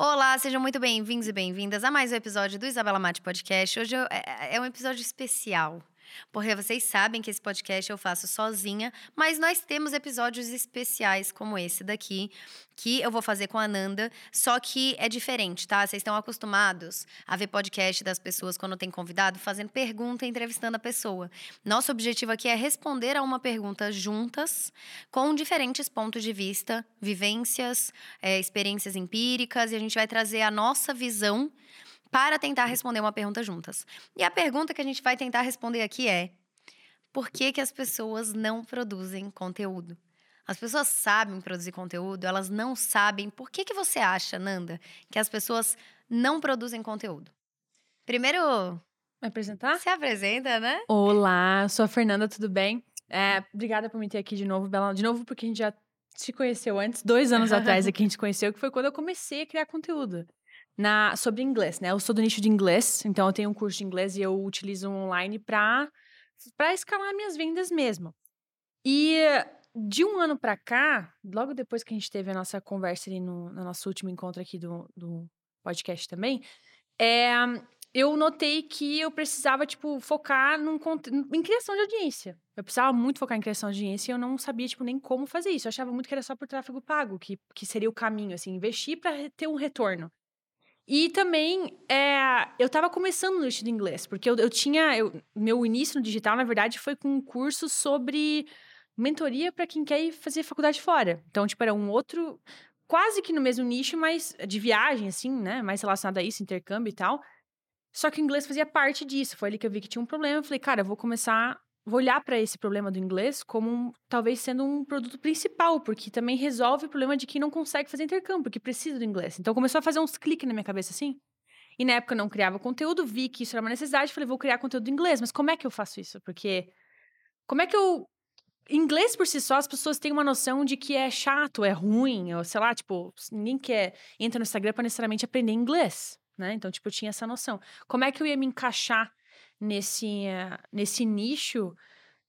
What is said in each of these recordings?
Olá, sejam muito bem-vindos e bem-vindas a mais um episódio do Isabela Mate Podcast. Hoje é, é um episódio especial. Porque vocês sabem que esse podcast eu faço sozinha, mas nós temos episódios especiais como esse daqui, que eu vou fazer com a Nanda, só que é diferente, tá? Vocês estão acostumados a ver podcast das pessoas quando tem convidado fazendo pergunta e entrevistando a pessoa. Nosso objetivo aqui é responder a uma pergunta juntas, com diferentes pontos de vista, vivências, é, experiências empíricas, e a gente vai trazer a nossa visão para tentar responder uma pergunta juntas. E a pergunta que a gente vai tentar responder aqui é: por que, que as pessoas não produzem conteúdo? As pessoas sabem produzir conteúdo, elas não sabem. Por que, que você acha, Nanda, que as pessoas não produzem conteúdo? Primeiro, Me apresentar? se apresenta, né? Olá, sou a Fernanda, tudo bem? É, obrigada por me ter aqui de novo, Bela. De novo, porque a gente já se conheceu antes, dois anos atrás é que a gente se conheceu, que foi quando eu comecei a criar conteúdo. Na, sobre inglês, né? Eu sou do nicho de inglês, então eu tenho um curso de inglês e eu utilizo online para para escalar minhas vendas mesmo. E de um ano pra cá, logo depois que a gente teve a nossa conversa ali no, no nosso último encontro aqui do, do podcast também, é, eu notei que eu precisava, tipo, focar num, em criação de audiência. Eu precisava muito focar em criação de audiência e eu não sabia, tipo, nem como fazer isso. Eu achava muito que era só por tráfego pago, que, que seria o caminho, assim, investir para ter um retorno. E também, é, eu tava começando no de inglês, porque eu, eu tinha. eu- meu início no digital, na verdade, foi com um curso sobre mentoria para quem quer ir fazer faculdade fora. Então, tipo, era um outro. Quase que no mesmo nicho, mas de viagem, assim, né? Mais relacionado a isso, intercâmbio e tal. Só que o inglês fazia parte disso. Foi ali que eu vi que tinha um problema. Eu falei, cara, eu vou começar. Vou olhar para esse problema do inglês como um- talvez sendo um produto principal, porque também resolve o problema de quem não consegue fazer intercâmbio, porque precisa do inglês. Então começou a fazer uns cliques na minha cabeça assim. E na época eu não criava conteúdo, vi que isso era uma necessidade, falei, vou criar conteúdo em inglês, mas como é que eu faço isso? Porque como é que eu inglês por si só, as pessoas têm uma noção de que é chato, é ruim, ou sei lá, tipo, ninguém quer entra no Instagram para necessariamente aprender inglês, né? Então, tipo, eu tinha essa noção. Como é que eu ia me encaixar nesse eh, nesse nicho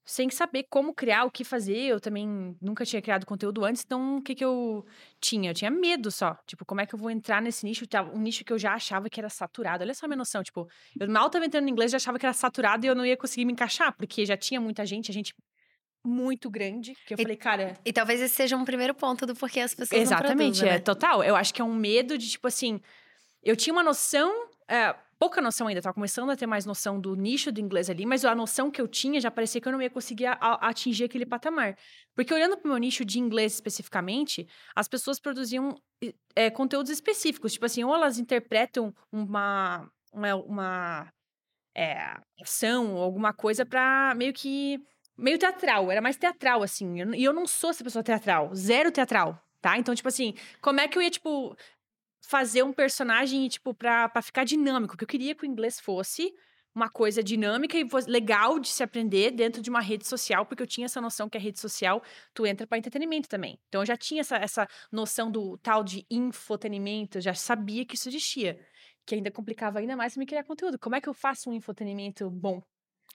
sem saber como criar, o que fazer? Eu também nunca tinha criado conteúdo antes, então o que que eu tinha? Eu tinha medo só. Tipo, como é que eu vou entrar nesse nicho? Um nicho que eu já achava que era saturado. Olha só a minha noção, tipo, eu mal estava entrando no inglês, já achava que era saturado e eu não ia conseguir me encaixar, porque já tinha muita gente, a gente muito grande, que eu E- falei, cara, E talvez esse seja um primeiro ponto do porquê as pessoas não Exatamente, produzem, é né? total. Eu acho que é um medo de, tipo assim, eu tinha uma noção, é, pouca noção ainda, tava começando a ter mais noção do nicho do inglês ali, mas a noção que eu tinha já parecia que eu não ia conseguir a- a- atingir aquele patamar. Porque olhando pro meu nicho de inglês especificamente, as pessoas produziam é, conteúdos específicos, tipo assim, ou elas interpretam uma, uma, uma é, ação ou alguma coisa pra meio que. meio teatral, era mais teatral, assim. Eu- E eu, não sou essa pessoa teatral, zero teatral, tá? Então, tipo assim, como é que eu ia, tipo, fazer um personagem, tipo, pra, pra ficar dinâmico? Porque eu queria que o inglês fosse uma coisa dinâmica e legal de se aprender dentro de uma rede social, porque eu tinha essa noção que a rede social, tu entra pra entretenimento também. Então, eu já tinha essa, essa noção do tal de infotenimento, eu já sabia que isso existia. Que ainda complicava ainda mais me criar conteúdo. Como é que eu faço um infotenimento bom?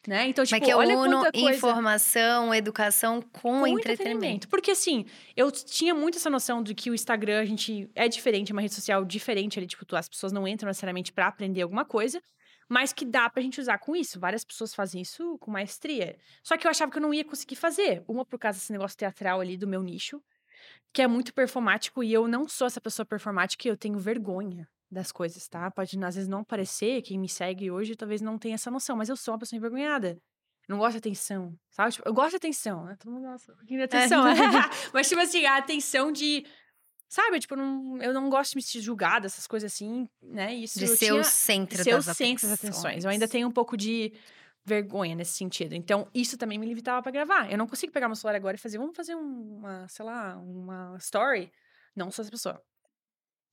Né? Então, tipo, é que eu olha uno coisa informação, educação com, com entretenimento? Porque assim, eu tinha muito essa noção de que o Instagram, a gente é diferente, é uma rede social diferente ali, tipo, as pessoas não entram necessariamente pra aprender alguma coisa, mas que dá pra gente usar com isso. Várias pessoas fazem isso com maestria. Só que eu achava que eu não ia conseguir fazer. Uma por causa desse negócio teatral ali do meu nicho, que é muito performático e eu não sou essa pessoa performática e eu tenho vergonha das coisas, tá? Pode às vezes não parecer, quem me segue hoje talvez não tenha essa noção, mas eu sou uma pessoa envergonhada. Não gosto de atenção, sabe? Tipo, eu gosto de atenção, né? Todo mundo gosta um de atenção. mas, tipo assim, a atenção de. Sabe? Tipo, eu não, eu não gosto de me sentir julgada, essas coisas assim, né? Isso De ser tinha, o centro ser o das centro das atenções. Eu ainda tenho um pouco de vergonha nesse sentido. Então, isso também me limitava pra gravar. Eu não consigo pegar meu celular agora e fazer, vamos fazer um- uma, sei lá, uma story. Não sou essa pessoa.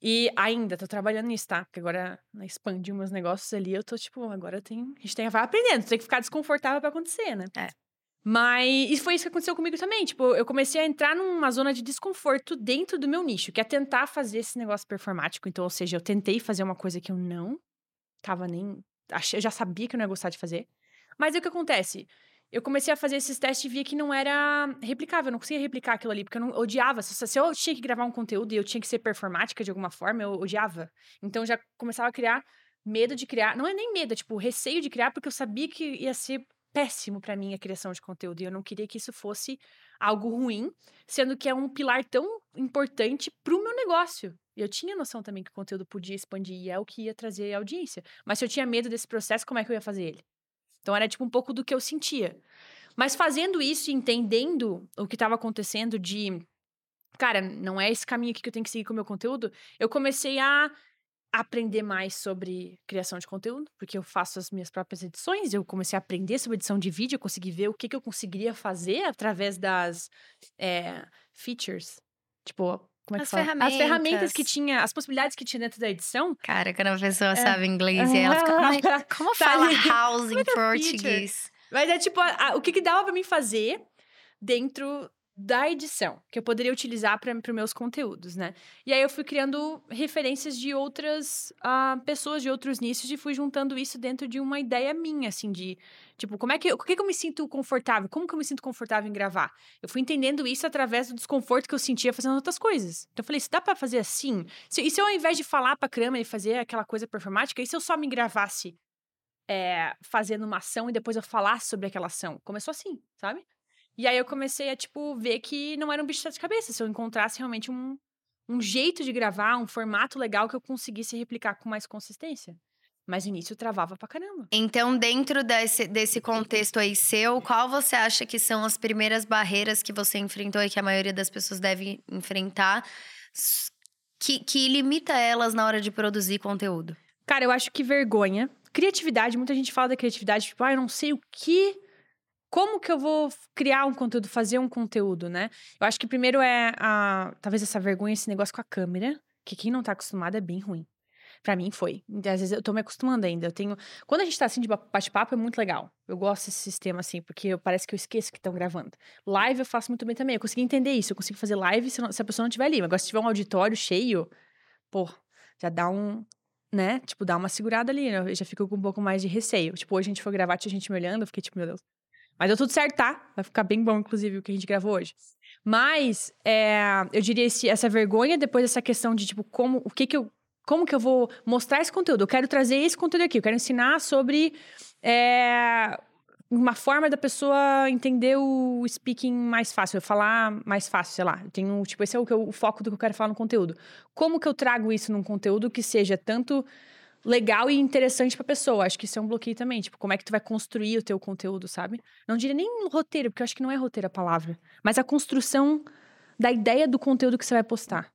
E ainda tô trabalhando nisso, tá? Porque agora né, expandi meus negócios ali, eu tô tipo, agora tenho, a gente tem, vai aprendendo, tem que ficar desconfortável pra acontecer, né? É. Mas e foi isso que aconteceu comigo também. Tipo, eu comecei a entrar numa zona de desconforto dentro do meu nicho, que é tentar fazer esse negócio performático. Então, ou seja, eu tentei fazer uma coisa que eu não tava nem. Eu já sabia que eu não ia gostar de fazer. Mas aí o que acontece? Eu comecei a fazer esses testes e via que não era replicável, eu não conseguia replicar aquilo ali, porque eu não odiava. Se, eu tinha que gravar um conteúdo e eu tinha que ser performática de alguma forma, eu odiava. Então já começava a criar medo de criar. Não é nem medo, é tipo receio de criar, porque eu sabia que ia ser péssimo para mim a criação de conteúdo e eu não queria que isso fosse algo ruim, sendo que é um pilar tão importante pro meu negócio. Eu tinha noção também que o conteúdo podia expandir e é o que ia trazer audiência. Mas se eu tinha medo desse processo, como é que eu ia fazer ele? Então era tipo um pouco do que eu sentia. Mas fazendo isso e entendendo o que estava acontecendo de cara, não é esse caminho aqui que eu tenho que seguir com o meu conteúdo, eu comecei a aprender mais sobre criação de conteúdo, porque eu faço as minhas próprias edições, eu comecei a aprender sobre edição de vídeo, eu consegui ver o que, que eu conseguiria fazer através das é, features. Tipo, como é as ferramentas. As ferramentas que tinha, as possibilidades que tinha dentro da edição. Cara, quando a pessoa é. sabe inglês e ela fica, como tá fala house em é português? Mas é tipo, a, a, o que, que dava para mim fazer dentro da edição, que eu poderia utilizar para os meus conteúdos, né? E aí eu fui criando referências de outras uh, pessoas, de outros nichos, e fui juntando isso dentro de uma ideia minha, assim, de tipo, como é que, o que, que eu me sinto confortável? Como que eu me sinto confortável em gravar? Eu fui entendendo isso através do desconforto que eu sentia fazendo outras coisas. Então eu falei, se dá para fazer assim? Se, e se eu, ao invés de falar pra câmera e fazer aquela coisa performática, e se eu só me gravasse é, fazendo uma ação e depois eu falasse sobre aquela ação? Começou assim, sabe? E aí eu comecei a, tipo, ver que não era um bicho de cabeça. Se eu encontrasse realmente um, um jeito de gravar, um formato legal que eu conseguisse replicar com mais consistência. Mas no início travava pra caramba. Então, dentro desse, desse contexto aí seu, qual você acha que são as primeiras barreiras que você enfrentou e que a maioria das pessoas deve enfrentar que, que limita elas na hora de produzir conteúdo? Cara, eu acho que vergonha. Criatividade, muita gente fala da criatividade, tipo, ah, eu não sei o que como que eu vou criar um conteúdo, fazer um conteúdo, né? Eu acho que primeiro é a, talvez essa vergonha, esse negócio com a câmera, que quem não tá acostumado é bem ruim. Para mim foi. Às vezes eu tô me acostumando ainda. Eu tenho. Quando a gente tá assim de bate-papo, é muito legal. Eu gosto desse sistema assim, porque parece que eu esqueço que estão gravando. Live eu faço muito bem também. Eu consegui entender isso. Eu consigo fazer live se, não, se a pessoa não estiver ali. Agora, se tiver um auditório cheio, pô, já dá um. Né? Tipo, dá uma segurada ali. Né? Eu já fico com um pouco mais de receio. Tipo, hoje a gente foi gravar, tinha gente me olhando, eu fiquei tipo, meu Deus. Mas deu tudo certo, tá? Vai ficar bem bom, inclusive, o que a gente gravou hoje. Mas é, eu diria esse, essa vergonha depois dessa questão de tipo como o que que eu como que eu vou mostrar esse conteúdo? Eu quero trazer esse conteúdo aqui. Eu quero ensinar sobre é, uma forma da pessoa entender o speaking mais fácil, falar mais fácil, sei lá. Eu tenho, tipo, esse é o, o foco do que eu quero falar no conteúdo. Como que eu trago isso num conteúdo que seja tanto legal e interessante pra pessoa. Acho que isso é um bloqueio também. Tipo, como é que tu vai construir o teu conteúdo, sabe? Não diria nem roteiro, porque eu acho que não é roteiro a palavra. Mas a construção da ideia do conteúdo que você vai postar.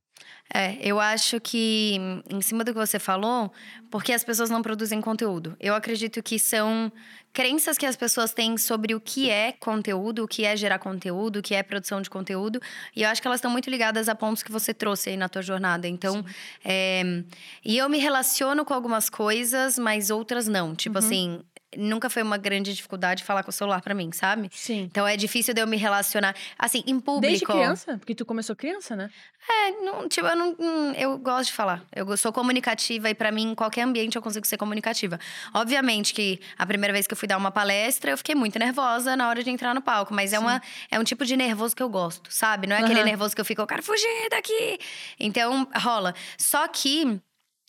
É, eu acho que em cima do que você falou, porque as pessoas não produzem conteúdo. Eu acredito que são crenças que as pessoas têm sobre o que é conteúdo, o que é gerar conteúdo, o que é produção de conteúdo. E eu acho que elas estão muito ligadas a pontos que você trouxe aí na tua jornada. Então, é, e eu me relaciono com algumas coisas, mas outras não. Tipo uhum. assim, nunca foi uma grande dificuldade falar com o celular para mim, sabe? Sim. Então é difícil de eu me relacionar. Assim, em público. Desde criança? Porque tu começou criança, né? É, não, tipo, eu não. Hum, eu gosto de falar. Eu sou comunicativa e para mim, em qualquer ambiente, eu consigo ser comunicativa. Obviamente que a primeira vez que eu fui dar uma palestra, eu fiquei muito nervosa na hora de entrar no palco. Mas é, uma, é um tipo de nervoso que eu gosto, sabe? Não é uhum. aquele nervoso que eu fico, eu quero fugir daqui. Então, rola. Só que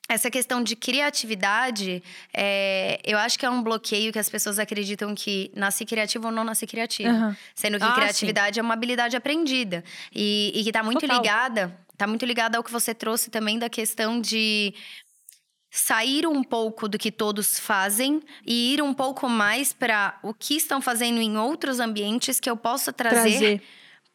essa questão de criatividade, é, eu acho que é um bloqueio que as pessoas acreditam que nasci criativo ou não nasci criativo. Uhum. Sendo que ah, criatividade sim. é uma habilidade aprendida. E, e que está muito Total. ligada, tá muito ligada ao que você trouxe também da questão de sair um pouco do que todos fazem e ir um pouco mais para o que estão fazendo em outros ambientes que eu possa trazer, trazer.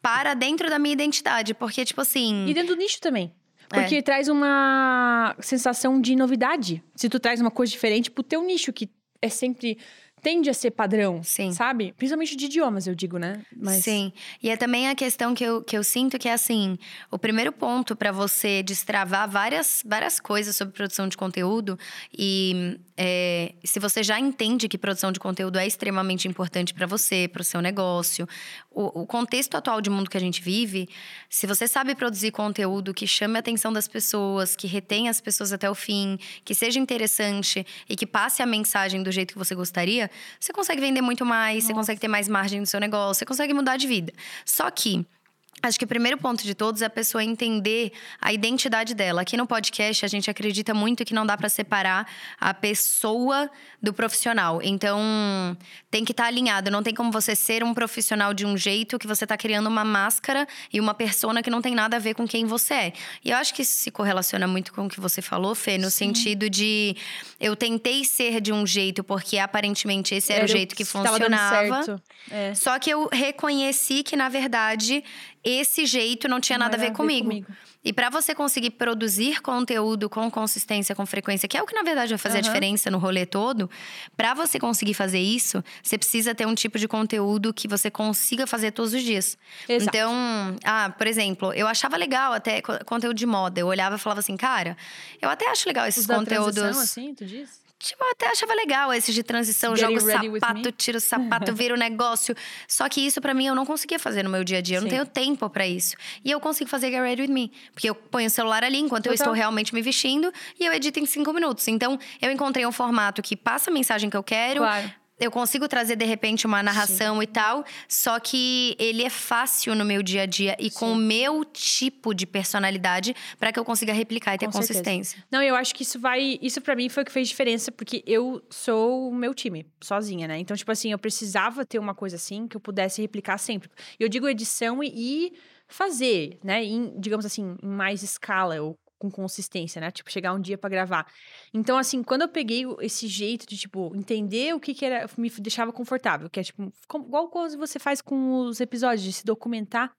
para dentro da minha identidade. Porque, tipo assim. E dentro do nicho também. Porque é. traz uma sensação de novidade. Se tu traz uma coisa diferente pro teu nicho, que é sempre tende a ser padrão, Sim. sabe? Principalmente de idiomas, eu digo, né? Mas... Sim. E é também a questão que eu, que eu sinto que é assim: o primeiro ponto para você destravar várias, várias coisas sobre produção de conteúdo, e é, se você já entende que produção de conteúdo é extremamente importante para você, para o seu negócio, o, o, contexto atual de mundo que a gente vive, se você sabe produzir conteúdo que chame a atenção das pessoas, que retenha as pessoas até o fim, que seja interessante e que passe a mensagem do jeito que você gostaria, você consegue vender muito mais, Nossa. você consegue ter mais margem no seu negócio, você consegue mudar de vida. Só que Acho que o primeiro ponto de todos é a pessoa entender a identidade dela. Aqui no podcast, a gente acredita muito que não dá para separar a pessoa do profissional. Então, tem que estar tá alinhado. Não tem como você ser um profissional de um jeito que você está criando uma máscara e uma persona que não tem nada a ver com quem você é. E eu acho que isso se correlaciona muito com o que você falou, Fê, no Sim. sentido de eu tentei ser de um jeito porque aparentemente esse era, era o jeito que funcionava. É. Só que eu reconheci que, na verdade, esse jeito não tinha não nada a ver, ver comigo. comigo. E para você conseguir produzir conteúdo com consistência, com frequência, que é o que na verdade vai fazer uhum. a diferença no rolê todo, para você conseguir fazer isso, você precisa ter um tipo de conteúdo que você consiga fazer todos os dias. Exato. Então, ah, por exemplo, eu achava legal até conteúdo de moda. Eu olhava e falava assim, cara, eu até acho legal esses Os conteúdos. Da assim, tu diz? Tipo, eu até achava legal esses de transição, jogo sapato, tiro o sapato, vira o negócio. Só que isso para mim eu não conseguia fazer no meu dia a dia, eu Sim. não tenho tempo para isso. E eu consigo fazer Get Ready With Me, porque eu ponho o celular ali enquanto Total. eu estou realmente me vestindo e eu edito em cinco minutos. Então, eu encontrei um formato que passa a mensagem que eu quero. Claro eu consigo trazer de repente uma narração Sim. e tal, só que ele é fácil no meu dia a dia e Sim. com o meu tipo de personalidade para que eu consiga replicar e ter com consistência. Certeza. Não, eu acho que isso vai, isso para mim foi o que fez diferença porque eu sou o meu time, sozinha, né? Então, tipo assim, eu precisava ter uma coisa assim que eu pudesse replicar sempre. Eu digo edição e, e fazer, né, em, digamos assim, em mais escala, ou com consistência, né? Tipo, chegar um dia para gravar. Então, assim, quando eu peguei esse jeito de, tipo, entender o que que era, me deixava confortável, que é, tipo, igual coisa você faz com os episódios, de se documentar.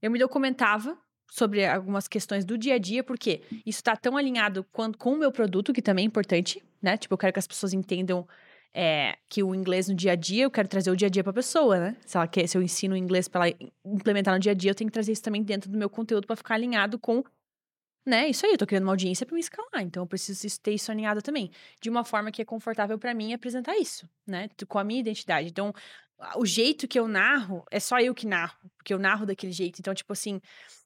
Eu me documentava sobre algumas questões do dia a dia, porque isso tá tão alinhado com, com o meu produto, que também é importante, né? Tipo, eu quero que as pessoas entendam é, que o inglês no dia a dia, eu quero trazer o dia a dia pra pessoa, né? Se, ela quer, se eu ensino inglês para ela implementar no dia a dia, eu tenho que trazer isso também dentro do meu conteúdo para ficar alinhado com né? Isso aí, eu tô criando uma audiência para me escalar, então eu preciso ter isso alinhado também, de uma forma que é confortável para mim apresentar isso, né? Com a minha identidade. Então, o jeito que eu narro é só eu que narro, porque eu narro daquele jeito. Então, tipo assim,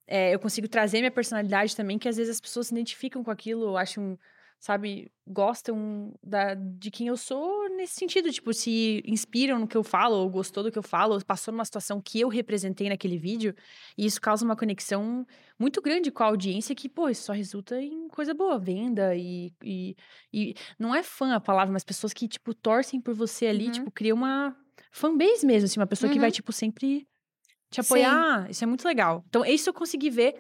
é, eu consigo trazer minha personalidade também, que às vezes as pessoas se identificam com aquilo, acham sabe, gostam da, de quem eu sou nesse sentido, tipo, se inspiram no que eu falo, ou gostou do que eu falo, ou passou numa situação que eu representei naquele vídeo, e isso causa uma conexão muito grande com a audiência que, pô, isso só resulta em coisa boa, venda e, e, e não é fã a palavra, mas pessoas que, tipo, torcem por você ali, uhum. tipo, cria uma fanbase mesmo, assim, uma pessoa uhum. que vai, uhum. tipo, sempre te apoiar, Sim. isso é muito legal. Então, isso eu consegui ver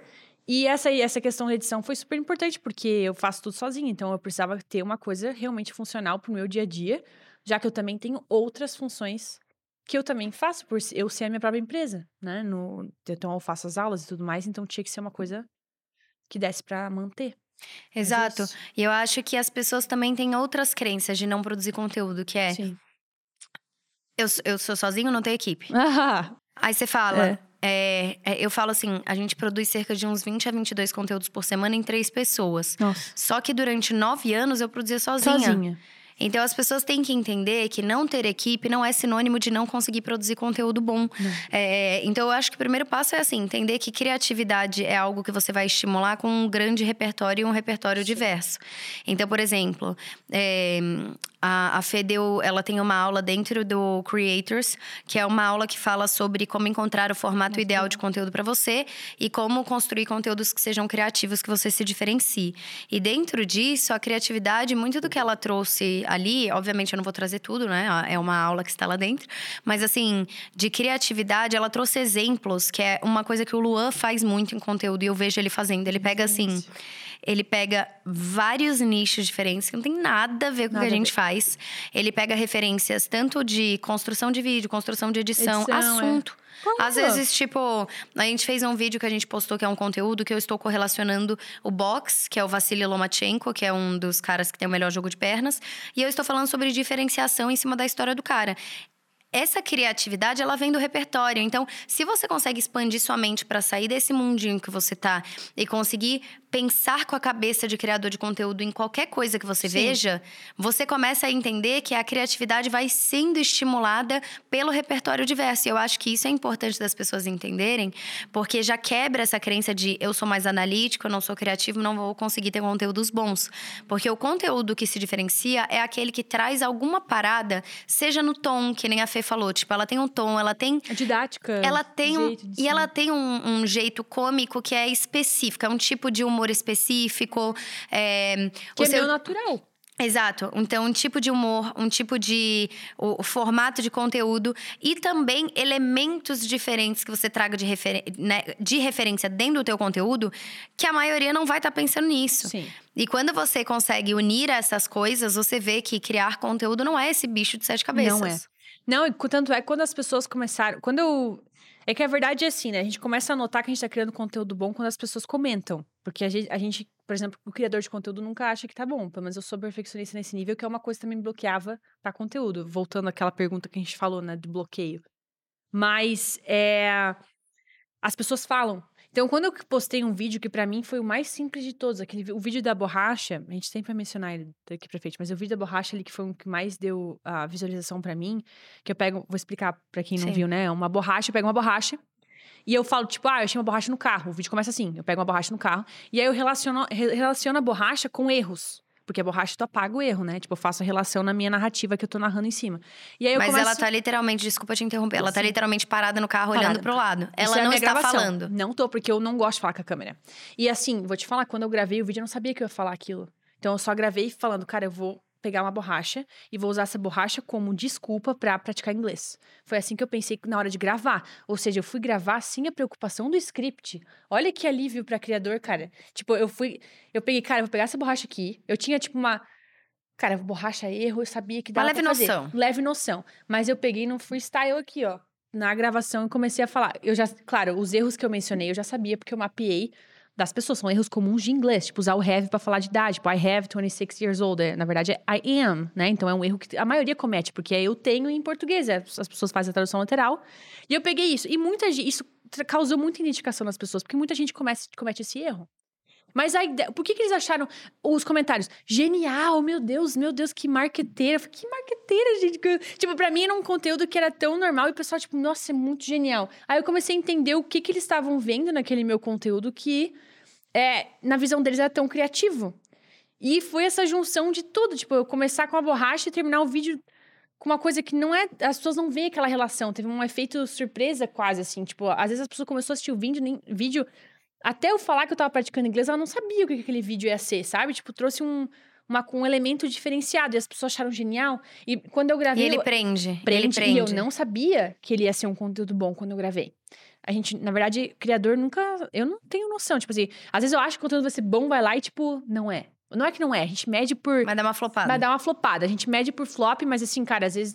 e essa, essa questão da edição foi super importante, porque eu faço tudo sozinha, então eu precisava ter uma coisa realmente funcional pro meu dia a dia, já que eu também tenho outras funções que eu também faço, por eu ser a minha própria empresa, né? No, então eu faço as aulas e tudo mais, então tinha que ser uma coisa que desse para manter. Exato. E eu acho que as pessoas também têm outras crenças de não produzir conteúdo, que é. Sim. Eu, eu sou sozinho, não tenho equipe. Ah. Aí você fala. É é, é, eu falo assim, a gente produz cerca de uns 20 a 22 conteúdos por semana em três pessoas. Nossa. Só que durante nove anos eu produzia sozinha. Sozinha. Então as pessoas têm que entender que não ter equipe não é sinônimo de não conseguir produzir conteúdo bom. É, então eu acho que o primeiro passo é assim, entender que criatividade é algo que você vai estimular com um grande repertório e um repertório Sim. diverso. Então, por exemplo, é, a, a Fê deu, ela tem uma aula dentro do Creators, que é uma aula que fala sobre como encontrar o formato Muito ideal bom. de conteúdo para você e como construir conteúdos que sejam criativos, que você se diferencie. E dentro disso, a criatividade, muito do que ela trouxe ali, obviamente eu não vou trazer tudo, né? É uma aula que está lá dentro, mas assim, de criatividade, ela trouxe exemplos, que é uma coisa que o Luan faz muito em conteúdo e eu vejo ele fazendo. Ele pega assim ele pega vários nichos diferentes que não tem nada a ver com o que a gente faz. Ele pega referências tanto de construção de vídeo, construção de edição, edição é. assunto. É. Às vezes, tipo, a gente fez um vídeo que a gente postou que é um conteúdo que eu estou correlacionando o box, que é o Vassili Lomachenko, que é um dos caras que tem o melhor jogo de pernas, e eu estou falando sobre diferenciação em cima da história do cara essa criatividade ela vem do repertório. Então, se você consegue expandir sua mente para sair desse mundinho que você tá e conseguir pensar com a cabeça de criador de conteúdo em qualquer coisa que você Sim. veja, você começa a entender que a criatividade vai sendo estimulada pelo repertório diverso. E eu acho que isso é importante das pessoas entenderem, porque já quebra essa crença de eu sou mais analítico, eu não sou criativo, não vou conseguir ter conteúdos bons. Porque o conteúdo que se diferencia é aquele que traz alguma parada, seja no tom, que nem a Fê falou, tipo, ela tem um tom, ela tem. A didática. Ela tem um. E ela tem um, um jeito cômico que é específico, é um tipo de humor específico. É, que é seu... natural. Exato. Então, um tipo de humor, um tipo de o, o, formato de conteúdo e também elementos diferentes que você traga de, né, de referência dentro do teu conteúdo, que a maioria não vai estar tá pensando nisso. Sim. E quando você consegue unir essas coisas, você vê que criar conteúdo não é esse bicho de sete cabeças. Não é. Não, e tanto é quando as pessoas começaram. Quando eu é que a verdade é assim, né? A gente começa a notar que a gente tá criando conteúdo bom quando as pessoas comentam. Porque a gente, a gente, por exemplo, o criador de conteúdo nunca acha que tá bom. Pelo menos eu sou perfeccionista nesse nível, que é uma coisa que também me bloqueava para conteúdo. Voltando àquela pergunta que a gente falou, né? Do bloqueio. Mas é, as pessoas falam. Então, quando eu postei um vídeo que para mim foi o mais simples de todos, aquele o vídeo da borracha, a gente sempre vai mencionar ele daqui pra frente, mas o vídeo da borracha ali que foi o que mais deu a visualização para mim, que eu pego, vou explicar para quem não Sim. viu, né? Uma borracha, eu pego uma borracha e eu falo, tipo, ah, eu achei uma borracha no carro. O vídeo começa assim: eu pego uma borracha no carro. E aí eu relaciono, relaciono a borracha com erros. Porque a borracha tu apaga o erro, né? Tipo, eu faço a relação na minha narrativa que eu tô narrando em cima. E aí eu Mas começo... ela tá literalmente, desculpa te interromper, ela tá literalmente parada no carro parada. olhando pro lado. Ela é não está gravação. falando. Não tô, porque eu não gosto de falar com a câmera. E assim, vou te falar, quando eu gravei o vídeo, eu não sabia que eu ia falar aquilo. Então eu só gravei falando, cara, eu vou pegar uma borracha e vou usar essa borracha como desculpa para praticar inglês. Foi assim que eu pensei na hora de gravar. Ou seja, eu fui gravar sem a preocupação do script. Olha que alívio para criador, cara. Tipo, eu fui, eu peguei, cara, vou pegar essa borracha aqui. Eu tinha tipo uma Cara, borracha é erro, eu sabia que dava Uma leve pra fazer. noção. Leve noção. Mas eu peguei no freestyle aqui, ó. Na gravação e comecei a falar. Eu já, claro, os erros que eu mencionei eu já sabia porque eu mapeei das pessoas. São erros comuns de inglês, tipo usar o have para falar de idade. Tipo, I have 26 years old. É, na verdade, é I am, né? Então é um erro que a maioria comete, porque é eu tenho em português. É, as pessoas fazem a tradução literal. E eu peguei isso. E muita gente, isso causou muita identificação nas pessoas, porque muita gente comece, comete esse erro. Mas a ideia, por que, que eles acharam os comentários? Genial, meu Deus, meu Deus, que marqueteira. Falei, que marqueteira, gente. Tipo, pra mim era um conteúdo que era tão normal e o pessoal, tipo, nossa, é muito genial. Aí eu comecei a entender o que, que eles estavam vendo naquele meu conteúdo que é, na visão deles, era tão criativo. E foi essa junção de tudo. Tipo, eu começar com a borracha e terminar o vídeo com uma coisa que não é. As pessoas não veem aquela relação. Teve um efeito surpresa, quase assim. Tipo, às vezes as pessoas começaram a assistir o vídeo, nem, vídeo. Até eu falar que eu tava praticando inglês, ela não sabia o que aquele vídeo ia ser, sabe? Tipo, trouxe um, uma, um elemento diferenciado. E as pessoas acharam genial. E quando eu gravei. E ele eu, prende. Prende. Ele prende. E eu não sabia que ele ia ser um conteúdo bom quando eu gravei. A gente, na verdade, criador nunca. Eu não tenho noção. Tipo assim, às vezes eu acho que o conteúdo vai ser bom, vai lá e, tipo, não é. Não é que não é, a gente mede por. Vai dar uma flopada. Vai dar uma flopada. A gente mede por flop, mas assim, cara, às vezes.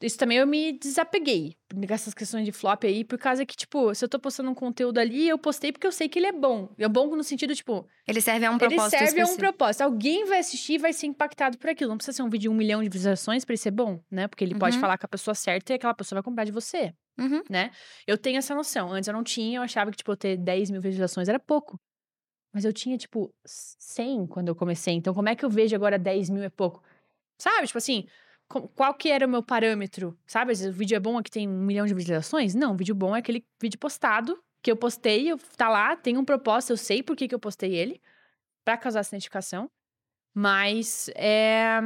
Isso também eu me desapeguei nessas questões de flop aí, por causa que, tipo, se eu tô postando um conteúdo ali, eu postei porque eu sei que ele é bom. É bom no sentido, tipo. Ele serve a um propósito. Ele serve específico. a um propósito. Alguém vai assistir e vai ser impactado por aquilo. Não precisa ser um vídeo de um milhão de visualizações pra ele ser bom, né? Porque ele uhum. pode falar com a pessoa certa e aquela pessoa vai comprar de você. Uhum. Né? Eu tenho essa noção. Antes eu não tinha, eu achava que, tipo, ter 10 mil visualizações era pouco. Mas eu tinha, tipo, 100 quando eu comecei. Então, como é que eu vejo agora 10 mil é pouco? Sabe? Tipo assim, qual que era o meu parâmetro? Sabe? O vídeo é bom aqui tem um milhão de visualizações? Não, o vídeo bom é aquele vídeo postado, que eu postei, eu, tá lá, tem um propósito, eu sei por que, que eu postei ele, para causar essa identificação. Mas é.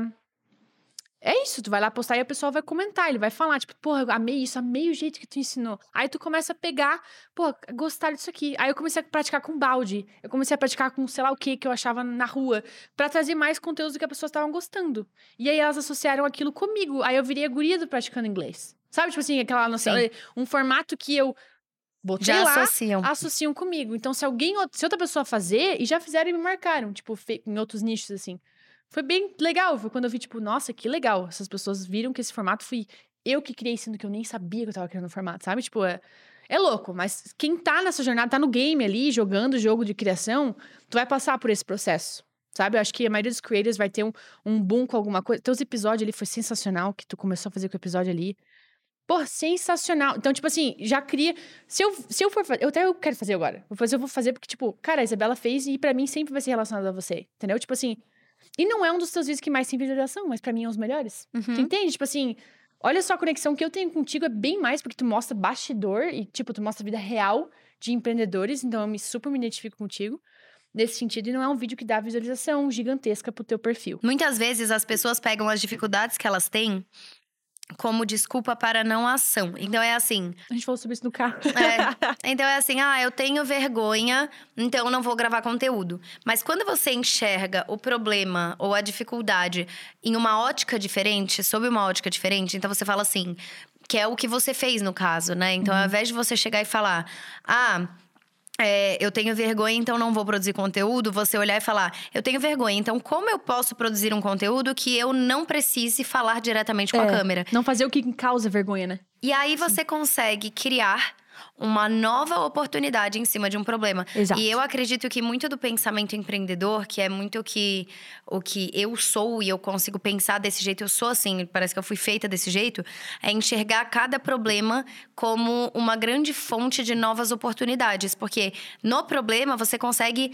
É isso, tu vai lá postar e a pessoa vai comentar, ele vai falar, tipo, porra, amei isso, amei o jeito que tu ensinou. Aí tu começa a pegar, pô, gostar disso aqui. Aí eu comecei a praticar com balde, eu comecei a praticar com sei lá o que que eu achava na rua, para trazer mais conteúdo que as pessoas estavam gostando. E aí elas associaram aquilo comigo. Aí eu virei a guria do praticando inglês. Sabe, tipo assim, aquela noção, um formato que eu botei já lá, associam. associam comigo. Então, se alguém, se outra pessoa fazer, e já fizeram e me marcaram, tipo, em outros nichos, assim. Foi bem legal. Foi quando eu vi, tipo, nossa, que legal. Essas pessoas viram que esse formato fui eu que criei, sendo que eu nem sabia que eu tava criando o formato, sabe? Tipo, é, é louco, mas quem tá nessa jornada, tá no game ali, jogando o jogo de criação, tu vai passar por esse processo. Sabe? Eu acho que a maioria dos creators vai ter um, um boom com alguma coisa. Teus episódios ali foi sensacional, que tu começou a fazer com o episódio ali. Pô, sensacional. Então, tipo assim, já cria. Se eu, se eu for fazer. Eu até eu quero fazer agora. Vou fazer, eu vou fazer porque, tipo, cara, a Isabela fez e pra mim sempre vai ser relacionado a você. Entendeu? Tipo assim. E não é um dos teus vídeos que mais tem visualização, mas pra mim é um dos melhores. Uhum. Tu entende? Tipo assim, olha só a conexão que eu tenho contigo é bem mais porque tu mostra bastidor e, tipo, tu mostra a vida real de empreendedores. Então, eu me super me identifico contigo nesse sentido. E não é um vídeo que dá visualização gigantesca pro teu perfil. Muitas vezes as pessoas pegam as dificuldades que elas têm como desculpa para não ação. Então é assim. A gente falou sobre isso no carro. É, então é assim, ah, eu tenho vergonha, então eu não vou gravar conteúdo. Mas quando você enxerga o problema ou a dificuldade em uma ótica diferente, sob uma ótica diferente, então você fala assim, que é o que você fez no caso, né? Então, ao invés de você chegar e falar, ah. É, eu tenho vergonha, então não vou produzir conteúdo. Você olhar e falar, eu tenho vergonha, então como eu posso produzir um conteúdo que eu não precise falar diretamente com a É. câmera? Não fazer o que causa vergonha, né? E aí você consegue criar uma nova oportunidade em cima de um problema. Exato. E eu acredito que muito do pensamento empreendedor, que é muito o que, o que eu sou e eu consigo pensar desse jeito, eu sou assim, parece que eu fui feita desse jeito, é enxergar cada problema como uma grande fonte de novas oportunidades. Porque no problema você consegue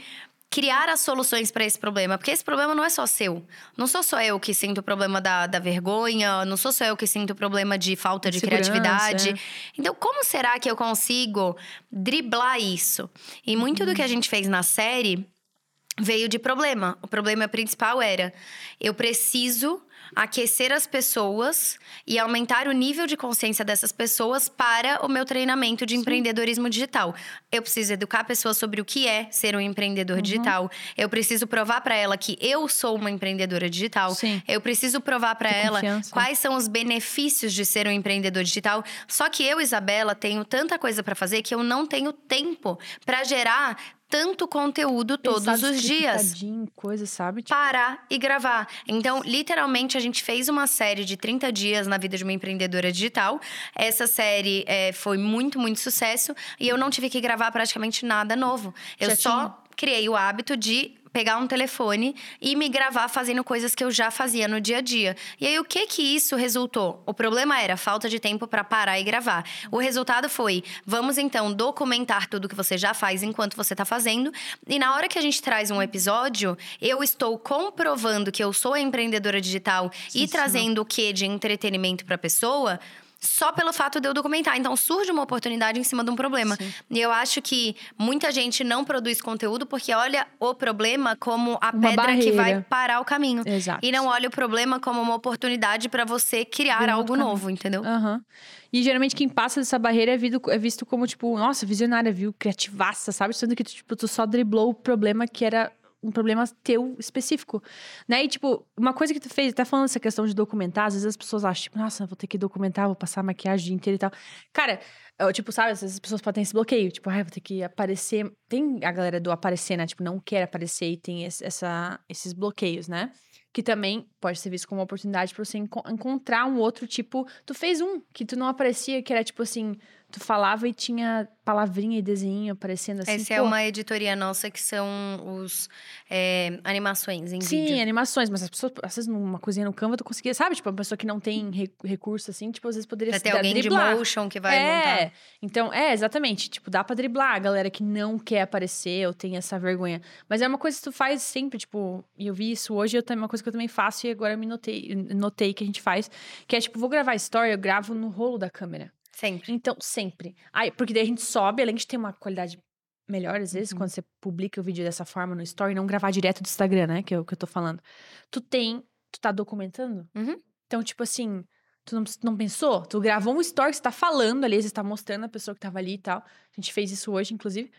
criar as soluções para esse problema. Porque esse problema não é só seu. Não sou só eu que sinto o problema da, da vergonha, não sou só eu que sinto o problema de falta de Segurança, criatividade. é. Então, como será que eu consigo driblar isso? E muito do que a Uhum. gente fez na série veio de problema. O problema principal era: eu preciso aquecer as pessoas e aumentar o nível de consciência dessas pessoas para o meu treinamento de empreendedorismo digital. Eu preciso educar pessoas sobre o que é ser um empreendedor Uhum. digital. Eu preciso provar para ela que eu sou uma empreendedora digital. Sim. Eu preciso provar para ela confiança. quais são os benefícios de ser um empreendedor digital. Só que eu, Isabela, tenho tanta coisa para fazer que eu não tenho tempo para gerar tanto conteúdo todos Pensar os dias Coisa, sabe? Tipo, parar e gravar. Então, literalmente, a gente fez uma série de 30 dias na vida de uma empreendedora digital. Essa série é, foi muito, muito sucesso. E eu não tive que gravar praticamente nada novo. Eu Já só criei o hábito de pegar um telefone e me gravar fazendo coisas que eu já fazia no dia a dia. E aí o que que isso resultou? O problema era falta de tempo para parar e gravar. O resultado foi: vamos então documentar tudo que você já faz enquanto você tá fazendo, e na hora que a gente traz um episódio, eu estou comprovando que eu sou empreendedora digital e Sensacional. trazendo o que de entretenimento para pessoa. Só pelo fato de eu documentar. Então, surge uma oportunidade em cima de um problema. Sim. E eu acho que muita gente não produz conteúdo porque olha o problema como a Uma pedra que vai barreira. parar o caminho. Exato. E não olha o problema como uma oportunidade para você criar algo novo, entendeu? Aham. E geralmente quem passa dessa barreira é visto, é visto como, tipo, nossa, visionária, viu? Criativaça, sabe? Sendo que, tipo, tu só driblou o problema que era um problema teu específico, né? E, tipo, uma coisa que tu fez, até falando essa questão de documentar, às vezes as pessoas acham, tipo, nossa, vou ter que documentar, vou passar maquiagem o dia inteiro e tal. Cara, eu, tipo, sabe, às vezes as pessoas podem ter esse bloqueio, tipo, ai, vou ter que aparecer. Tem a galera do aparecer, né? Tipo, não quer aparecer e tem esse- essa, esses bloqueios, né? Que também pode ser visto como uma oportunidade pra você enco- encontrar um outro tipo. Tu fez um que tu não aparecia, que era tipo assim, tu falava e tinha palavrinha e desenho aparecendo assim. Essa é pô, uma editoria nossa que são os é, animações em Sim, vídeo. animações, mas as pessoas, às vezes, numa coisinha no Canva, tu conseguia, sabe? Tipo, uma pessoa que não tem re- recurso, assim, tipo, às vezes poderia Pra se ter dar- alguém de driblar. motion que vai é, montar. então, é, exatamente. Tipo, dá pra driblar a galera que não quer aparecer ou tem essa vergonha. Mas é uma coisa que tu faz sempre, tipo, e eu vi isso hoje, eu também, uma coisa que eu também faço e agora eu me notei, notei que a gente faz, que é, tipo, vou gravar story, eu gravo no rolo da câmera. Sempre. Então, sempre. Aí, porque daí a gente sobe, além de ter uma qualidade melhor, às vezes, Uhum. quando você publica o vídeo dessa forma no story, não gravar direto do Instagram, né? Que é o que eu tô falando. Tu tem. Tu tá documentando? Uhum. Então, tipo assim, tu não, não pensou? Tu gravou um story, você tá falando ali, você tá mostrando a pessoa que tava ali e tal. A gente fez isso hoje, inclusive.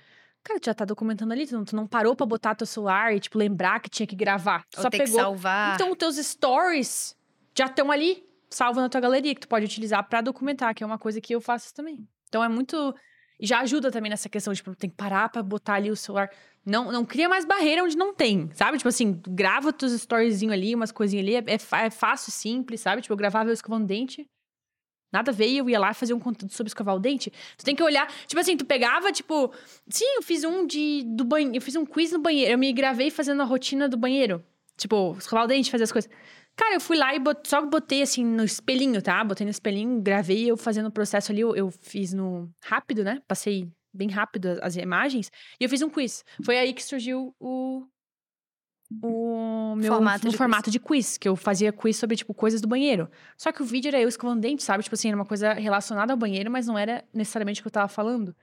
Cara, tu já tá documentando ali, tu não, tu não parou pra botar teu celular e, tipo, lembrar que tinha que gravar. Tu Ou só pegou. salvar. Então, os teus stories já estão ali, salvo na tua galeria, que tu pode utilizar pra documentar, que é uma coisa que eu faço também. Então, é muito. Já ajuda também nessa questão de, tipo, tem que parar pra botar ali o celular. Não, não cria mais barreira onde não tem, sabe? Tipo assim, grava teus storyzinhos ali, umas coisinhas ali, é, é é fácil, simples, sabe? Tipo, eu gravava eu escovando dente. Nada veio, eu ia lá fazer um conteúdo sobre escovar o dente. Tu tem que olhar, tipo assim, tu pegava, tipo, sim, eu fiz um de do banheiro, eu fiz um quiz no banheiro, eu me gravei fazendo a rotina do banheiro. Tipo, escovar o dente, fazer as coisas. Cara, eu fui lá e bot, só botei assim no espelhinho, tá? Botei no espelhinho, gravei eu fazendo o processo ali. Eu, eu, fiz no rápido, né? Passei bem rápido as, as, imagens. E eu fiz um quiz. Foi aí que surgiu o. O meu formato, no de, formato quiz. de quiz, que eu fazia quiz sobre, tipo, coisas do banheiro. Só que o vídeo era eu escovando dente, sabe? Tipo assim, era uma coisa relacionada ao banheiro, mas não era necessariamente o que eu tava falando.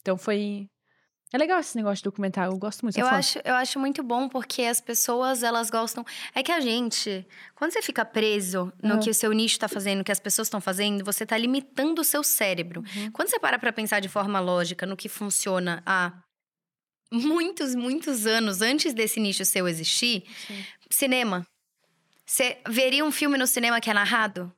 Então foi é legal esse negócio de documentário, eu gosto muito. Eu acho, eu acho muito bom porque as pessoas, elas gostam. É que a gente, quando você fica preso no Uhum. que o seu nicho tá fazendo, no que as pessoas estão fazendo, você tá limitando o seu cérebro. Uhum. Quando você para pra pensar de forma lógica no que funciona há muitos, muitos anos antes desse nicho seu existir, Sim. cinema. Você veria um filme no cinema que é narrado?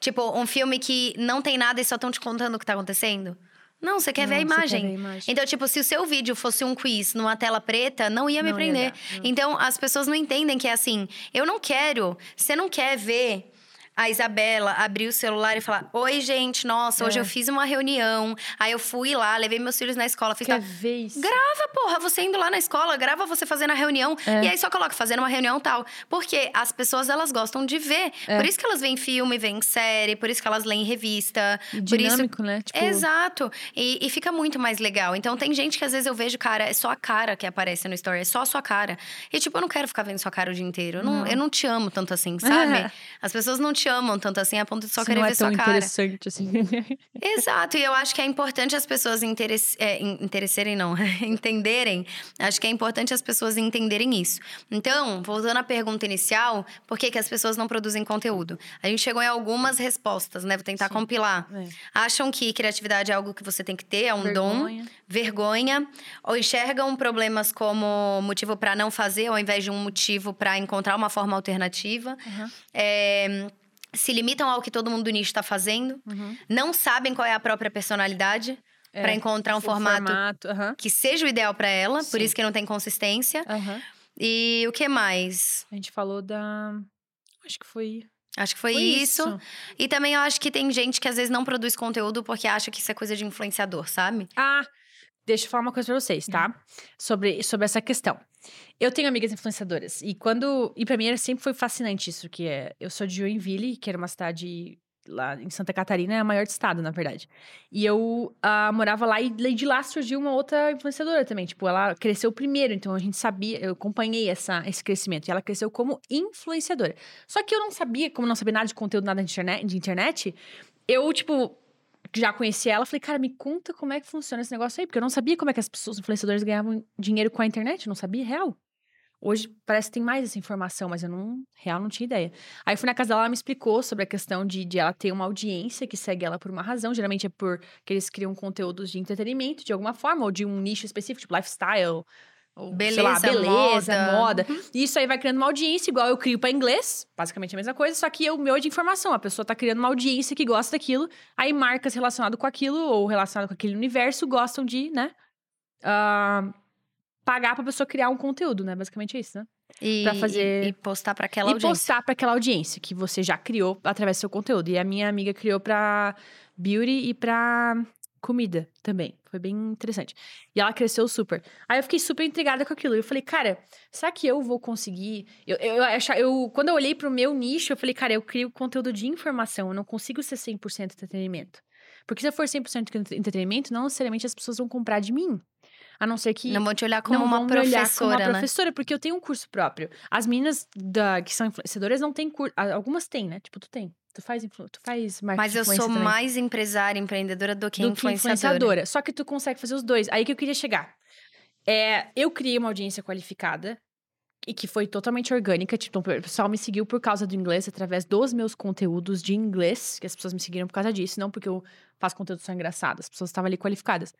Tipo, um filme que não tem nada e só estão te contando o que tá acontecendo? Não, você quer ver a Não, você quer imagem. ver a imagem. Então, tipo, se o seu vídeo fosse um quiz numa tela preta, não ia me Não ia prender. dar, não. então, as pessoas não entendem que é assim. Eu não quero. Você não quer ver a Isabela abrir o celular e falar: Oi, gente, nossa, hoje É. eu fiz uma reunião. Aí eu fui lá, levei meus filhos na escola, fiz Quer tal. ver isso? Grava, porra, você indo lá na escola, grava você fazendo a reunião. É. E aí só coloca fazendo uma reunião tal. Porque as pessoas, elas gostam de ver. É. Por isso que elas veem filme, veem série, por isso que elas leem revista. E por isso dinâmico, né? Tipo, Exato. E, e fica muito mais legal. Então, tem gente que às vezes eu vejo, cara, é só a cara que aparece no story, é só a sua cara. E, tipo, eu não quero ficar vendo sua cara o dia inteiro. Eu não, Não. eu não te amo tanto assim, sabe? As pessoas não te amam tanto assim a ponto de só se querer não é ver tão sua cara. interessante assim. Exato, e eu acho que é importante as pessoas interess... é, in- interesserem, não, entenderem. Acho que é importante as pessoas entenderem isso. Então, voltando à pergunta inicial, por que, que as pessoas não produzem conteúdo? A gente chegou em algumas respostas, né? Vou tentar Sim. compilar. É. Acham que criatividade é algo que você tem que ter, é um dom, Vergonha. vergonha, ou enxergam problemas como motivo para não fazer, ao invés de um motivo para encontrar uma forma alternativa. Aham. É, se limitam ao que todo mundo do nicho está fazendo, Uhum. não sabem qual é a própria personalidade É, para encontrar um o formato, aham. que seja o ideal para ela, por Sim. isso que não tem consistência. Aham. E o que mais? A gente falou da. Acho que foi. Acho que foi, foi isso. E também eu acho que tem gente que às vezes não produz conteúdo porque acha que isso é coisa de influenciador, sabe? Ah, deixa eu falar uma coisa pra vocês, tá? Uhum. Sobre, sobre essa questão. Eu tenho amigas influenciadoras. E quando. E pra mim sempre foi fascinante isso, que é. Eu sou de Joinville, que era uma cidade lá em Santa Catarina, é a maior do estado, na verdade. E eu ah, morava lá e de lá surgiu uma outra influenciadora também. Tipo, ela cresceu primeiro, então a gente sabia, eu acompanhei essa, esse crescimento. E ela cresceu como influenciadora. Só que eu não sabia, como não sabia nada de conteúdo, nada de internet, de internet eu, tipo, já conheci ela, falei, cara, me conta como é que funciona esse negócio aí, porque eu não sabia como é que as pessoas, influenciadores, ganhavam dinheiro com a internet, não sabia, real. Hoje parece que tem mais essa informação, mas eu não, real, não tinha ideia. Aí fui na casa dela, ela me explicou sobre a questão de, de ela ter uma audiência que segue ela por uma razão, geralmente é porque eles criam conteúdos de entretenimento de alguma forma, ou de um nicho específico, tipo lifestyle, ou, sei lá, Beleza, beleza, moda. moda. E isso aí vai criando uma audiência, igual eu crio pra inglês, basicamente a mesma coisa, só que o meu é de informação. A pessoa tá criando uma audiência que gosta daquilo, aí marcas relacionadas com aquilo, ou relacionado com aquele universo, gostam de, né? ah, pagar pra pessoa criar um conteúdo, né? Basicamente é isso, né? E, Pra fazer- e, e postar para aquela e audiência. postar pra aquela audiência que você já criou através do seu conteúdo. E a minha amiga criou pra beauty e pra comida também. Foi bem interessante. E ela cresceu super. Aí eu fiquei super intrigada com aquilo. Eu falei, cara, será que eu vou conseguir? Eu, eu, eu, eu- quando eu olhei pro meu nicho, eu falei, cara, eu crio conteúdo de informação. Eu não consigo ser 100% entretenimento. Porque se eu for 100% entre- entretenimento, não necessariamente as pessoas vão comprar de mim. A não ser que Não vou te olhar como não uma vão olhar como professora, uma né? professora, porque eu tenho um curso próprio. As meninas da, que são influenciadoras não têm curso. Algumas têm, né? Tipo, tu tem. Tu faz, influ, tu faz marketing Mas eu sou também, mais empresária, empreendedora do que do que influenciadora. influenciadora. Só que tu consegue fazer os dois. Aí que eu queria chegar. É, eu criei uma audiência qualificada e que foi totalmente orgânica. Tipo, o pessoal me seguiu por causa do inglês, através dos meus conteúdos de inglês, que as pessoas me seguiram por causa disso, não porque eu faço conteúdo só engraçado. As pessoas estavam ali qualificadas.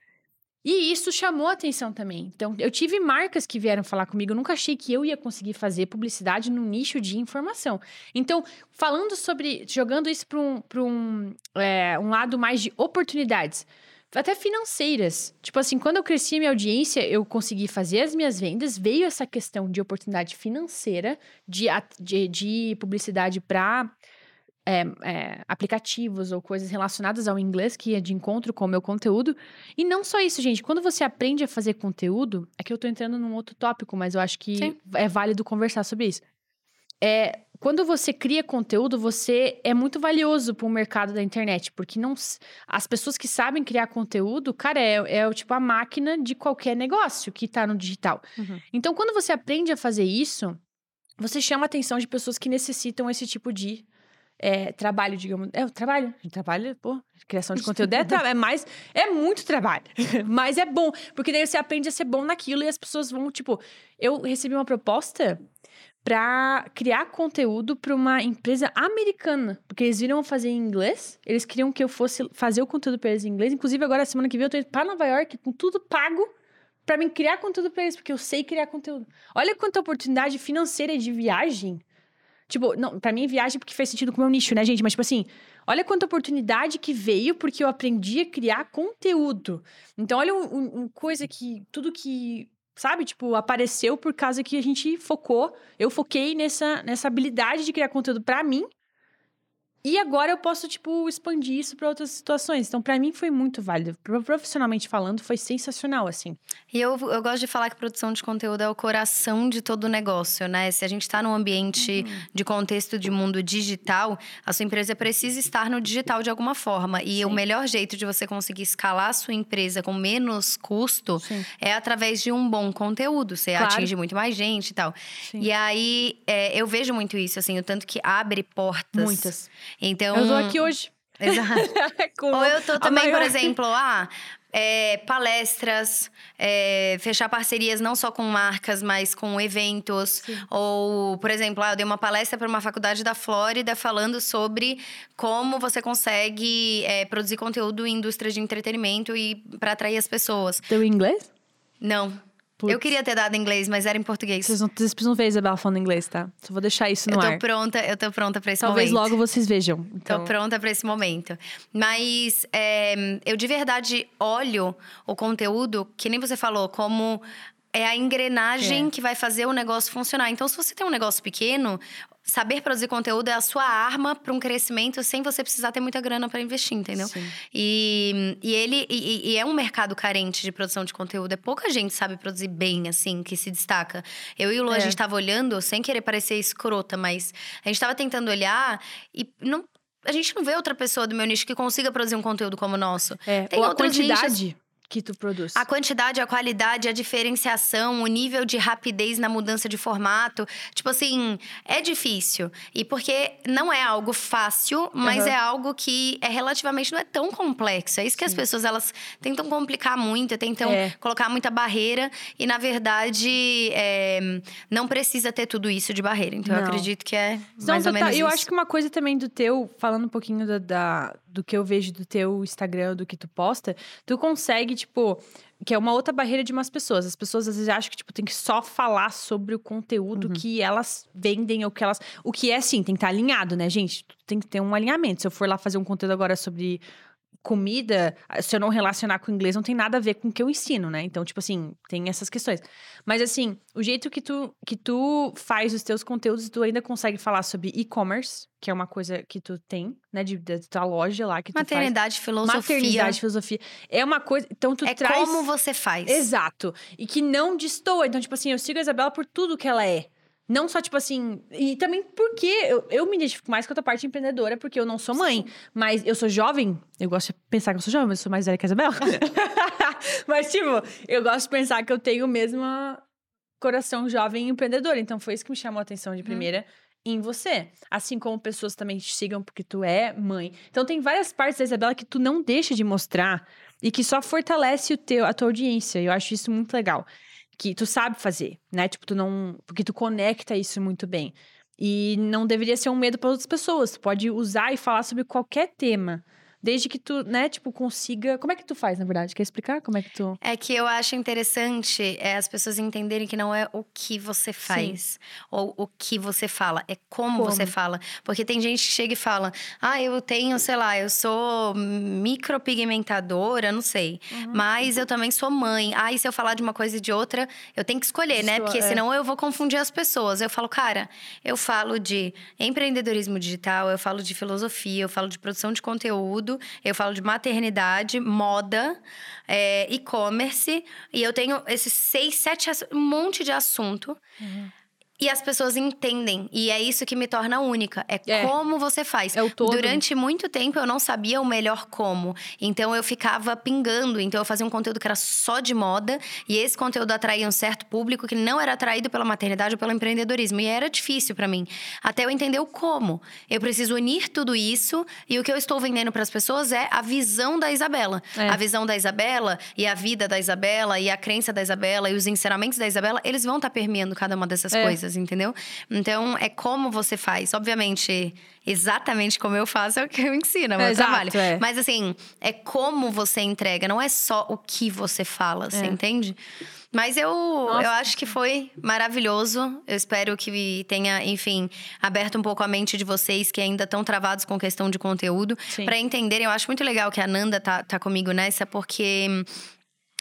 E isso chamou atenção também. Então, eu tive marcas que vieram falar comigo. Eu nunca achei que eu ia conseguir fazer publicidade no nicho de informação. Então, falando sobre. jogando isso para um, um, é, um lado mais de oportunidades. Até financeiras. Tipo assim, quando eu cresci minha audiência, eu consegui fazer as minhas vendas, veio essa questão de oportunidade financeira, de, de, de publicidade para é, é, aplicativos ou coisas relacionadas ao inglês que é de encontro com o meu conteúdo. E não só isso, gente. Quando você aprende a fazer conteúdo, é que eu tô entrando num outro tópico, mas eu acho que Sim. é válido conversar sobre isso. É, quando você cria conteúdo, você é muito valioso para o mercado da internet, porque não as pessoas que sabem criar conteúdo, cara, é, é o tipo a máquina de qualquer negócio que tá no digital. Uhum. Então, quando você aprende a fazer isso, você chama a atenção de pessoas que necessitam esse tipo de é, trabalho, digamos. É o trabalho. Trabalho, pô, criação de conteúdo é, é mais. É muito trabalho. Mas é bom. Porque daí você aprende a ser bom naquilo e as pessoas vão, tipo. Eu recebi uma proposta pra criar conteúdo pra uma empresa americana. Porque eles viram eu fazer em inglês. Eles queriam que eu fosse fazer o conteúdo pra eles em inglês. Inclusive, agora, semana que vem, eu tô indo pra Nova York com tudo pago pra mim criar conteúdo pra eles, porque eu sei criar conteúdo. Olha quanta oportunidade financeira de viagem. Tipo, não, pra mim viagem porque fez sentido com o meu nicho, né, gente? Mas, tipo assim, olha quanta oportunidade que veio porque eu aprendi a criar conteúdo. Então, olha uma um, coisa que. Tudo que. Sabe, tipo, apareceu por causa que a gente focou. Eu foquei nessa, nessa habilidade de criar conteúdo pra mim. E agora eu posso, tipo, expandir isso pra outras situações. Então, pra mim foi muito válido. Pro- Profissionalmente falando, foi sensacional, assim. E eu, eu gosto de falar que produção de conteúdo é o coração de todo o negócio, né? Se a gente está num ambiente de contexto de mundo digital, a sua empresa precisa estar no digital de alguma forma. E o Sim. melhor jeito de você conseguir escalar a sua empresa com menos custo Sim. é através de um bom conteúdo. Você Claro. atinge muito mais gente e tal. Sim. E aí, é, eu vejo muito isso, assim, o tanto que abre portas. Muitas. Então. Eu tô aqui hoje. Exato. Ou eu tô também, por maior- exemplo, ah, é, palestras, é, fechar parcerias não só com marcas, mas com eventos. Sim. Ou, por exemplo, ah, eu dei uma palestra para uma faculdade da Flórida falando sobre como você consegue é, produzir conteúdo em indústria de entretenimento e para atrair as pessoas. Teu inglês? Não. Putz. Eu queria ter dado em inglês, mas era em português. Vocês não, vocês precisam ver a Isabela falando inglês, tá? Só vou deixar isso no Eu tô ar. pronta, eu tô pronta para esse Talvez momento. logo vocês vejam. Tô Então, pronta para esse momento. Mas é, eu de verdade olho o conteúdo, que nem você falou, como é a engrenagem É. que vai fazer o negócio funcionar. Então, se você tem um negócio pequeno, saber produzir conteúdo é a sua arma para um crescimento sem você precisar ter muita grana para investir, entendeu? Sim. E, e ele e, e é um mercado carente de produção de conteúdo. É pouca gente sabe produzir bem, assim, que se destaca. Eu e o Lu, a É. gente tava olhando, sem querer parecer escrota, mas a gente tava tentando olhar e não. A gente não vê outra pessoa do meu nicho que consiga produzir um conteúdo como o nosso. é, Tem ou a quantidade que tu produz. A quantidade, a qualidade, a diferenciação, o nível de rapidez na mudança de formato. Tipo assim, é difícil. E porque não é algo fácil, mas Aham. é algo que é relativamente não é tão complexo. É isso que as pessoas elas tentam complicar muito, tentam É. colocar muita barreira. E na verdade, é, não precisa ter tudo isso de barreira. Então eu Não. acredito que é Não, mais ou total- menos eu isso. acho que uma coisa também do teu, falando um pouquinho da, da- do que eu vejo do teu Instagram, do que tu posta, tu consegue, tipo, que é uma outra barreira de umas pessoas. As pessoas às vezes acham que, tipo, tem que só falar sobre o conteúdo Uhum. que elas vendem ou que elas. O que é assim, tem que estar alinhado, né, gente? Tem que ter um alinhamento. Se eu for lá fazer um conteúdo agora sobre comida, se eu não relacionar com inglês, não tem nada a ver com o que eu ensino, né? Então, tipo assim, tem essas questões. Mas assim, o jeito que tu, que tu faz os teus conteúdos, tu ainda consegue falar sobre e-commerce, que é uma coisa que tu tem, né? De, da tua loja lá que tu Maternidade, faz. filosofia. Maternidade, filosofia. É uma coisa. Então, tu é traz. como você faz. Exato. E que não destoa. Então, tipo assim, eu sigo a Isabela por tudo que ela é. Não só, tipo assim. E também porque eu, eu me identifico mais com a tua parte empreendedora, porque eu não sou mãe. Mas eu sou jovem. Eu gosto de pensar que eu sou jovem, mas eu sou mais velha que a Isabela. mas, tipo, eu gosto de pensar que eu tenho o mesmo coração jovem e empreendedor. Então, foi isso que me chamou a atenção de primeira. Em você. Assim como pessoas também te sigam porque tu é mãe. Então, tem várias partes da Isabela que tu não deixa de mostrar e que só fortalece o teu, a tua audiência. Eu acho isso muito legal. Que tu sabe fazer, né? Tipo, tu não. Porque tu conecta isso muito bem. E não deveria ser um medo para outras pessoas. Tu pode usar e falar sobre qualquer tema. Desde que tu, né, tipo, consiga. Como é que tu faz, na verdade? Quer explicar como é que tu. É que eu acho interessante é, as pessoas entenderem que não é o que você faz ou o que você fala, é como, Como. você fala. Porque tem gente que chega e fala: ah, eu tenho, sei lá, eu sou micropigmentadora, não sei. Uhum. Mas eu também sou mãe. Ah, e se eu falar de uma coisa e de outra, eu tenho que escolher, né? Porque é. senão eu vou confundir as pessoas. Eu falo, cara, eu falo de empreendedorismo digital, eu falo de filosofia, eu falo de produção de conteúdo, eu falo de maternidade, moda, é, e-commerce. E eu tenho esses seis, sete, um monte de assunto. E as pessoas entendem. E é isso que me torna única. É, É. como você faz. É o todo. Durante muito tempo eu não sabia o melhor como. Então eu ficava pingando. Então eu fazia um conteúdo que era só de moda. E esse conteúdo atraía um certo público que não era atraído pela maternidade ou pelo empreendedorismo. E era difícil pra mim. Até eu entender o como. Eu preciso unir tudo isso. E o que eu estou vendendo para as pessoas é a visão da Isabela. É. A visão da Isabela e a vida da Isabela e a crença da Isabela e os ensinamentos da Isabela, eles vão estar permeando cada uma dessas É. coisas, entendeu? Então, é como você faz. Obviamente, exatamente como eu faço é o que eu ensino, é meu É, exato, trabalho. é. Mas, assim, é como você entrega, não é só o que você fala, você É. entende? Mas eu, Nossa. eu acho que foi maravilhoso. Eu espero que tenha, enfim, aberto um pouco a mente de vocês que ainda estão travados com questão de conteúdo para entenderem. Eu acho muito legal que a Nanda tá, tá comigo nessa, porque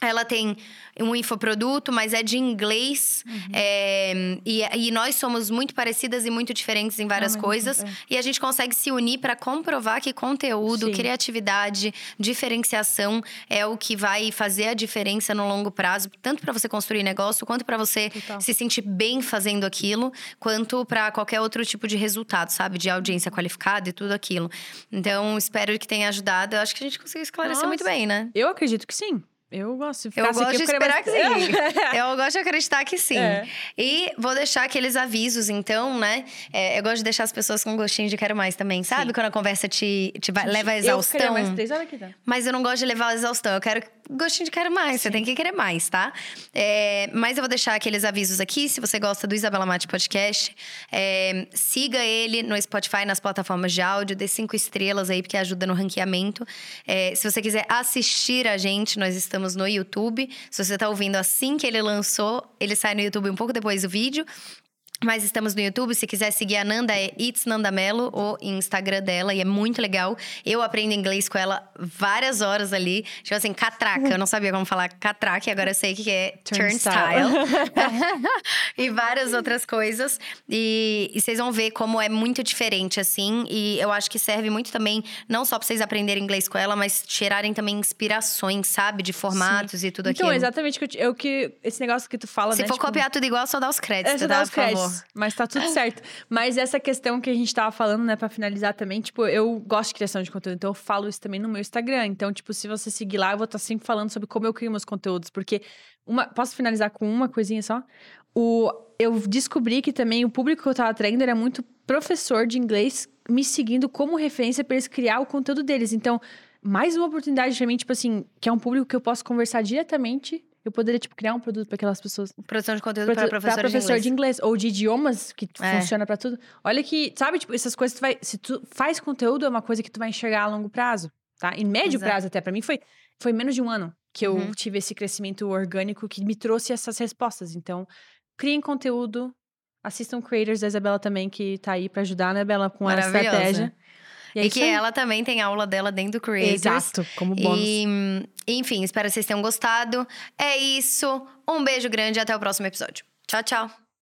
ela tem um infoproduto, mas é de inglês. Uhum. é, e, e nós somos muito parecidas e muito diferentes em várias Ah, coisas. é. E a gente consegue se unir para comprovar que conteúdo, Sim. criatividade, diferenciação é o que vai fazer a diferença no longo prazo, tanto para você construir negócio, quanto para você Total. se sentir bem fazendo aquilo, quanto para qualquer outro tipo de resultado, sabe? De audiência qualificada e tudo aquilo. Então, espero que tenha ajudado. Eu acho que a gente conseguiu esclarecer muito Nossa. bem, né? Eu acredito que sim. Eu gosto de Eu ficar gosto de esperar que sim. sim. Eu gosto de acreditar que sim. É. E vou deixar aqueles avisos, então, né? É, eu gosto de deixar as pessoas com gostinho de quero mais também. Sabe Sim. quando a conversa te, te leva à Eu ficaria exaustão? mais três horas aqui, tá? Mas eu não gosto de levar à exaustão. Eu quero gostinho de quero mais. Você tem que querer mais, tá? É, mas eu vou deixar aqueles avisos aqui. Se você gosta do Isabela Mate Podcast, é, siga ele no Spotify, nas plataformas de áudio. Dê cinco estrelas aí, porque ajuda no ranqueamento. É, se você quiser assistir a gente, nós estamos no YouTube. Se você tá ouvindo assim que ele lançou, ele sai no YouTube um pouco depois do vídeo. Mas estamos no YouTube. Se quiser seguir a Nanda, é It's Nanda Mello, o Instagram dela, e é muito legal. Eu aprendo inglês com ela várias horas ali. Tipo assim, catraca. Eu não sabia como falar catraca, e agora eu sei o que é turnstile. e várias outras coisas. E, e vocês vão ver como é muito diferente, assim. E eu acho que serve muito também, não só pra vocês aprenderem inglês com ela, mas tirarem também inspirações, sabe? De formatos e tudo Então, aquilo. exatamente o que eu é que esse negócio que tu fala, Se né? for tipo, copiar tudo igual, só dá os créditos, Essa tá? dá os Por favor. créditos, mas tá tudo certo. Mas essa questão que a gente tava falando, né, pra finalizar também, tipo, eu gosto de criação de conteúdo, então eu falo isso também no meu Instagram. Então, tipo, se você seguir lá, eu vou estar sempre falando sobre como eu crio meus conteúdos, porque uma, posso finalizar com uma coisinha só? O, eu descobri que também o público que eu tava atraindo era muito professor de inglês me seguindo como referência para eles criar o conteúdo deles. Então, mais uma oportunidade pra mim, tipo assim, que é um público que eu posso conversar diretamente. Eu poderia, tipo, criar um produto para aquelas pessoas. Produção de conteúdo para professor, pra professor de inglês. ou de idiomas que É. funciona pra tudo. Olha que, sabe, tipo, essas coisas tu vai, se tu faz conteúdo é uma coisa que tu vai enxergar a longo prazo, tá? Em médio Exato. prazo até Pra mim foi foi menos de um ano que eu Uhum. tive esse crescimento orgânico que me trouxe essas respostas. Então, criem conteúdo, assistam creators da Isabela também que tá aí pra ajudar, né, Bela, com a estratégia. E, é isso que aí. ela também tem aula dela dentro do Creators. Exato, como bônus. E, enfim, espero que vocês tenham gostado. É isso. Um beijo grande e até o próximo episódio. Tchau, tchau.